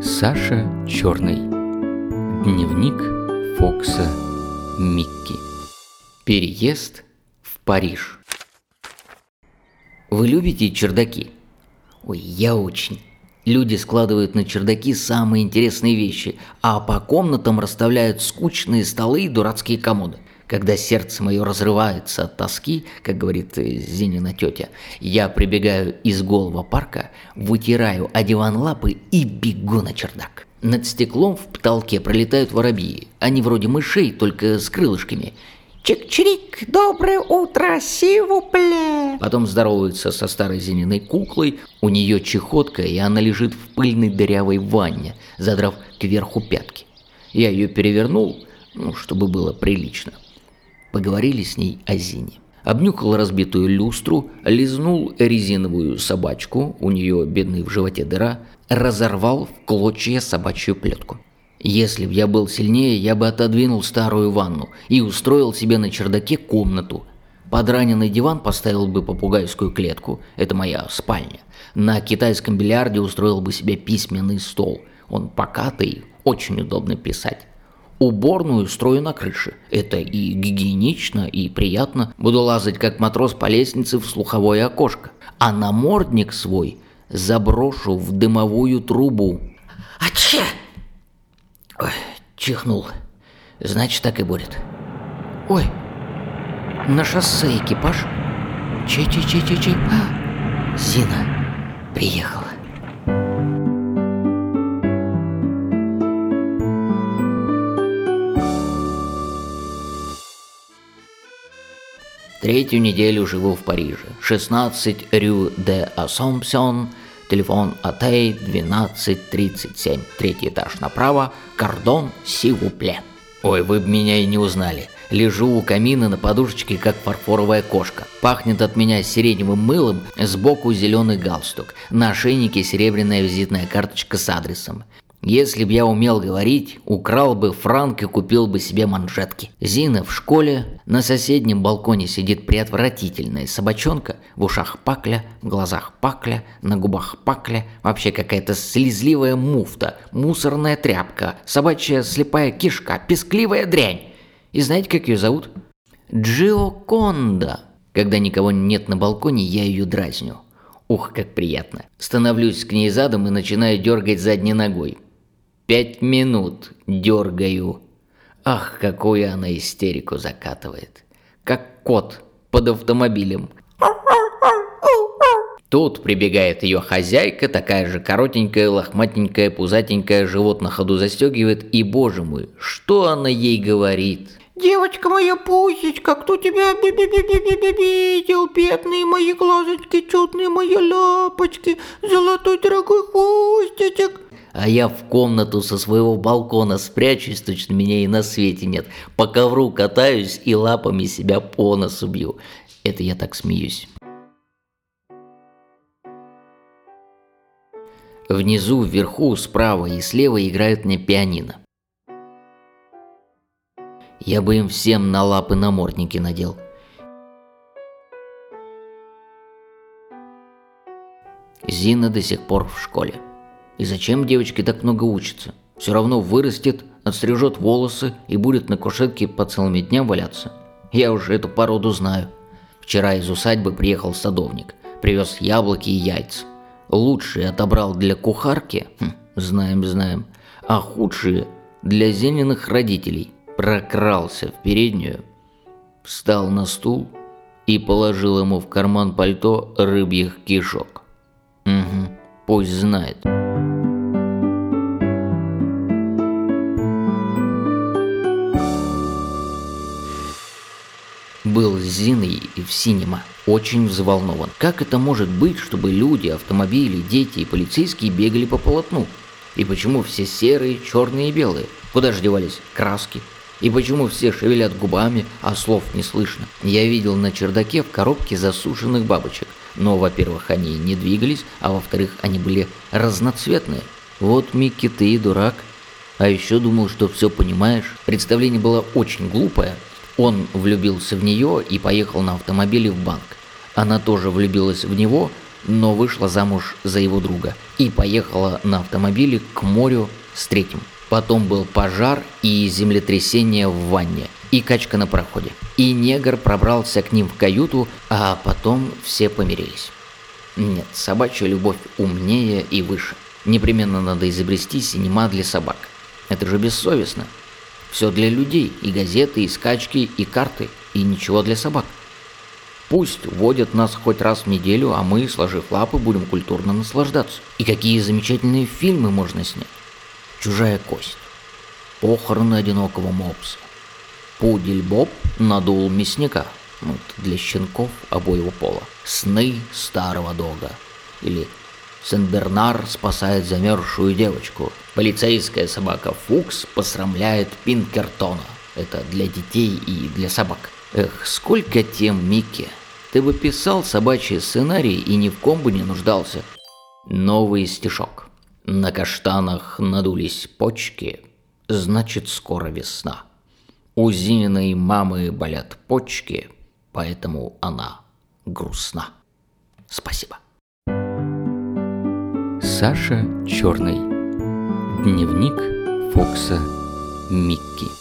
Саша Черный. Дневник Фокса Микки. Переезд в Париж. Вы любите чердаки? Ой, я очень. Люди складывают на чердаки самые интересные вещи, а по комнатам расставляют скучные столы и дурацкие комоды. Когда сердце мое разрывается от тоски, как говорит э, Зинина тетя, я прибегаю из голого парка, вытираю о диван лапы и бегу на чердак. Над стеклом в потолке пролетают воробьи. Они вроде мышей, только с крылышками. Чик-чирик, доброе утро, сивупле. Потом здороваются со старой Зининой куклой. У нее чехотка, и она лежит в пыльной дырявой ванне, задрав кверху пятки. Я ее перевернул, ну, чтобы было прилично. Поговорили с ней о Зине. Обнюхал разбитую люстру, лизнул резиновую собачку, у нее бедный в животе дыра, разорвал в клочья собачью плетку. Если б я был сильнее, я бы отодвинул старую ванну и устроил себе на чердаке комнату. Под раненый диван поставил бы попугайскую клетку, это моя спальня. На китайском бильярде устроил бы себе письменный стол. Он покатый, очень удобно писать. Уборную строю на крыше. Это и гигиенично, и приятно. Буду лазать как матрос по лестнице в слуховое окошко. А намордник свой заброшу в дымовую трубу. Аче! Ой, чихнул. Значит, так и будет. Ой, на шоссе экипаж. Чей-чей-чей-чей-чей. А, Зина приехала. Третью неделю живу в Париже. 16 Рю де Ассомпсион, телефон Атей 1237, третий этаж направо, кордон Сивупле. Ой, вы бы меня и не узнали. Лежу у камина на подушечке, как фарфоровая кошка. Пахнет от меня сиреневым мылом, сбоку зеленый галстук. На ошейнике серебряная визитная карточка с адресом. Если б я умел говорить, украл бы франк и купил бы себе манжетки. Зина в школе, на соседнем балконе сидит приотвратительная собачонка, в ушах пакля, в глазах пакля, на губах пакля, вообще какая-то слезливая муфта, мусорная тряпка, собачья слепая кишка, пескливая дрянь. И знаете, как ее зовут? Джиоконда. Когда никого нет на балконе, я ее дразню. Ух, как приятно. Становлюсь к ней задом и начинаю дергать задней ногой. Пять минут дергаю. Ах, какую она истерику закатывает. Как кот под автомобилем. Тут прибегает ее хозяйка, такая же коротенькая, лохматенькая, пузатенькая, живот на ходу застегивает, и, боже мой, что она ей говорит? Девочка моя пусечка, кто тебя би би би видел? Бедные мои глазочки, чудные мои лапочки, золотой дорогой хвостичек а я в комнату со своего балкона спрячусь, точно меня и на свете нет. По ковру катаюсь и лапами себя по носу бью. Это я так смеюсь. Внизу, вверху, справа и слева играют мне пианино. Я бы им всем на лапы намордники надел. Зина до сих пор в школе. И зачем девочке так много учиться? Все равно вырастет, отстрижет волосы и будет на кушетке по целыми дням валяться. Я уже эту породу знаю. Вчера из усадьбы приехал садовник. Привез яблоки и яйца. Лучшие отобрал для кухарки, хм, знаем, знаем, а худшие для Зениных родителей. Прокрался в переднюю, встал на стул и положил ему в карман пальто рыбьих кишок. Угу, пусть знает. был с Зиной в синема очень взволнован. Как это может быть, чтобы люди, автомобили, дети и полицейские бегали по полотну? И почему все серые, черные и белые? Куда же девались краски? И почему все шевелят губами, а слов не слышно? Я видел на чердаке в коробке засушенных бабочек. Но, во-первых, они не двигались, а во-вторых, они были разноцветные. Вот, Микки, ты и дурак. А еще думал, что все понимаешь. Представление было очень глупое, он влюбился в нее и поехал на автомобиле в банк. Она тоже влюбилась в него, но вышла замуж за его друга и поехала на автомобиле к морю с третьим. Потом был пожар и землетрясение в ванне, и качка на проходе. И негр пробрался к ним в каюту, а потом все помирились. Нет, собачья любовь умнее и выше. Непременно надо изобрести синема для собак. Это же бессовестно. Все для людей, и газеты, и скачки, и карты, и ничего для собак. Пусть водят нас хоть раз в неделю, а мы, сложив лапы, будем культурно наслаждаться. И какие замечательные фильмы можно снять. Чужая кость. Похороны одинокого мопса. Пудель Боб надул мясника. Ну, для щенков обоего пола. Сны старого дога. Или Сен-Бернар спасает замерзшую девочку. Полицейская собака Фукс посрамляет Пинкертона. Это для детей и для собак. Эх, сколько тем, Микки. Ты бы писал собачий сценарий и ни в ком бы не нуждался. Новый стишок. На каштанах надулись почки, значит скоро весна. У Зининой мамы болят почки, поэтому она грустна. Спасибо. Саша Черный. Дневник Фокса Микки.